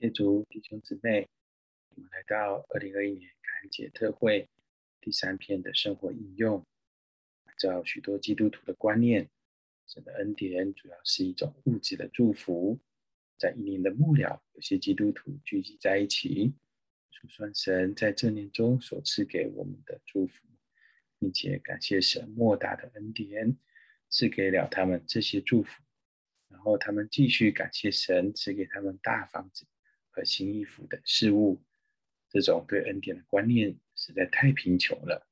谢主弟兄姊妹，我们来到二零二一年感恩节特会第三篇的生活应用。按照许多基督徒的观念，神的恩典主要是一种物质的祝福。在一年的末了，有些基督徒聚集在一起，数算神在这年中所赐给我们的祝福，并且感谢神莫大的恩典赐给了他们这些祝福。然后他们继续感谢神赐给他们大房子。和新衣服的事物，这种对恩典的观念实在太贫穷了。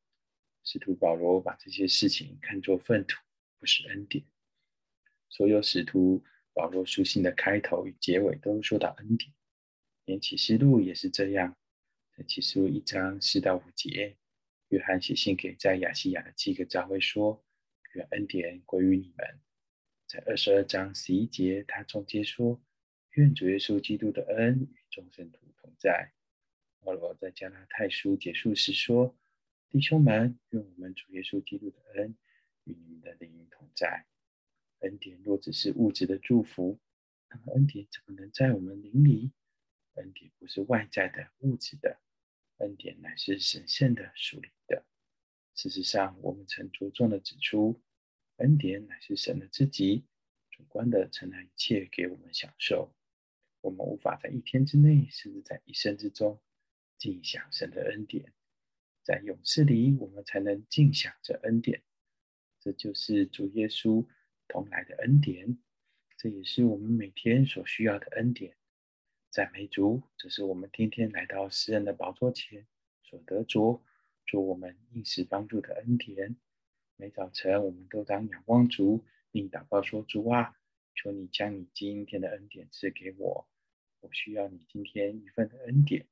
使徒保罗把这些事情看作粪土，不是恩典。所有使徒保罗书信的开头与结尾都说到恩典，连启示录也是这样。在启示录一章四到五节，约翰写信给在亚细亚的七个教会说：“愿恩典归于你们。”在二十二章十一节，他总结说。愿主耶稣基督的恩与众圣徒同在。保罗在加拉太书结束时说：“弟兄们，愿我们主耶稣基督的恩与你们的灵同在。恩典若只是物质的祝福，那么恩典怎么能在我们灵里？恩典不是外在的物质的，恩典乃是神圣的属灵的。事实上，我们曾着重的指出，恩典乃是神的自己，主观的承担一切给我们享受。”我们无法在一天之内，甚至在一生之中，尽享神的恩典。在勇士里，我们才能尽享这恩典。这就是主耶稣同来的恩典，这也是我们每天所需要的恩典。赞美主，这是我们天天来到诗人的宝座前所得着，做我们应时帮助的恩典。每早晨，我们都当仰望主，并祷告说：“主啊，求你将你今天的恩典赐给我。”我需要你今天一份的恩典，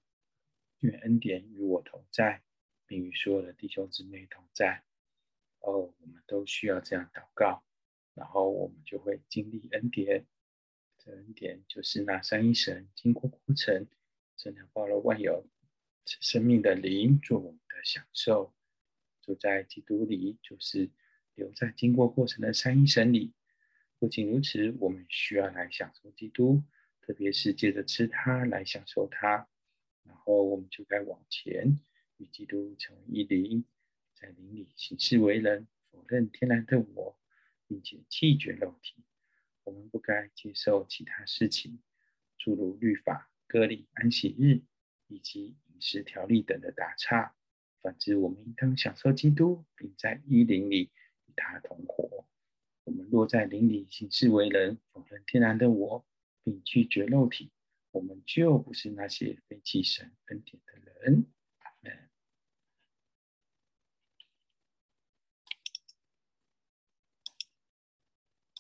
愿恩典与我同在，并与所有的弟兄姊妹同在。哦，我们都需要这样祷告，然后我们就会经历恩典。这恩典就是那三一神经过过程，真的包罗万有生命的灵做我们的享受。住在基督里，就是留在经过过程的三一神里。不仅如此，我们需要来享受基督。特别是借着吃它来享受它，然后我们就该往前与基督成为一灵，在灵里行事为人，否认天然的我，并且弃绝肉体。我们不该接受其他事情，诸如律法、割礼、安息日以及饮食条例等的打岔。反之，我们应当享受基督，并在一灵里与他同活。我们若在灵里行事为人，否认天然的我。并拒绝肉体，我们就不是那些被弃神恩典的人。